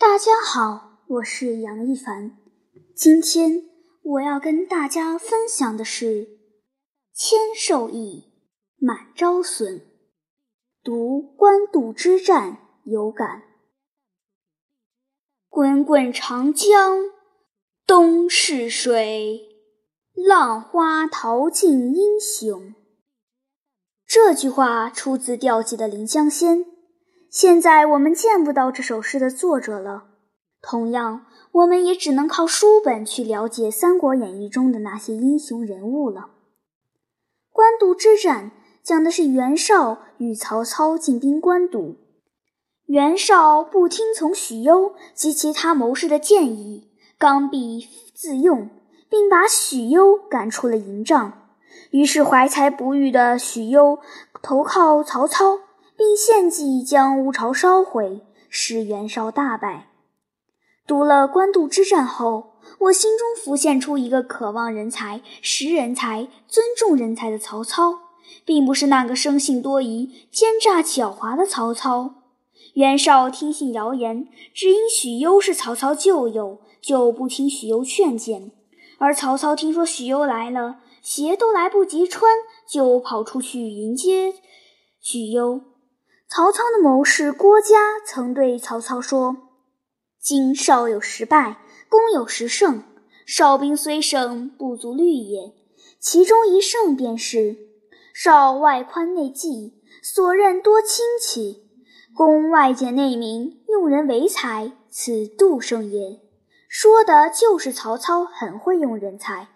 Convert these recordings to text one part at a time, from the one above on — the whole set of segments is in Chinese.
大家好，我是杨一凡。今天我要跟大家分享的是“千受益，满招损”。读官渡之战有感。滚滚长江东逝水，浪花淘尽英雄。这句话出自吊记的《临江仙》。现在我们见不到这首诗的作者了，同样，我们也只能靠书本去了解《三国演义》中的那些英雄人物了。官渡之战讲的是袁绍与曹操进兵官渡，袁绍不听从许攸及其他谋士的建议，刚愎自用，并把许攸赶出了营帐。于是怀才不遇的许攸投靠曹操。并献计将乌巢烧毁，使袁绍大败。读了官渡之战后，我心中浮现出一个渴望人才、识人才、尊重人才的曹操，并不是那个生性多疑、奸诈狡猾的曹操。袁绍听信谣言，只因许攸是曹操旧友，就不听许攸劝谏；而曹操听说许攸来了，鞋都来不及穿，就跑出去迎接许攸。曹操的谋士郭嘉曾对曹操说：“今少有十败，攻有十胜。少兵虽胜，不足虑也。其中一胜便是少外宽内济，所任多亲戚；攻外简内明，用人为才，此度胜也。”说的就是曹操很会用人才。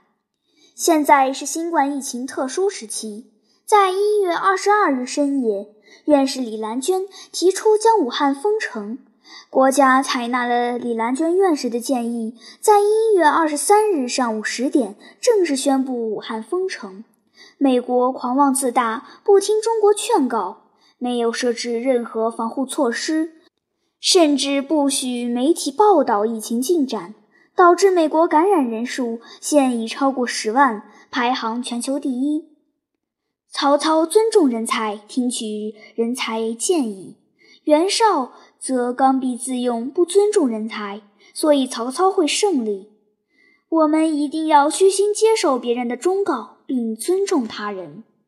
现在是新冠疫情特殊时期，在一月二十二日深夜。院士李兰娟提出将武汉封城，国家采纳了李兰娟院士的建议，在一月二十三日上午十点正式宣布武汉封城。美国狂妄自大，不听中国劝告，没有设置任何防护措施，甚至不许媒体报道疫情进展，导致美国感染人数现已超过十万，排行全球第一。曹操尊重人才，听取人才建议；袁绍则刚愎自用，不尊重人才，所以曹操会胜利。我们一定要虚心接受别人的忠告，并尊重他人。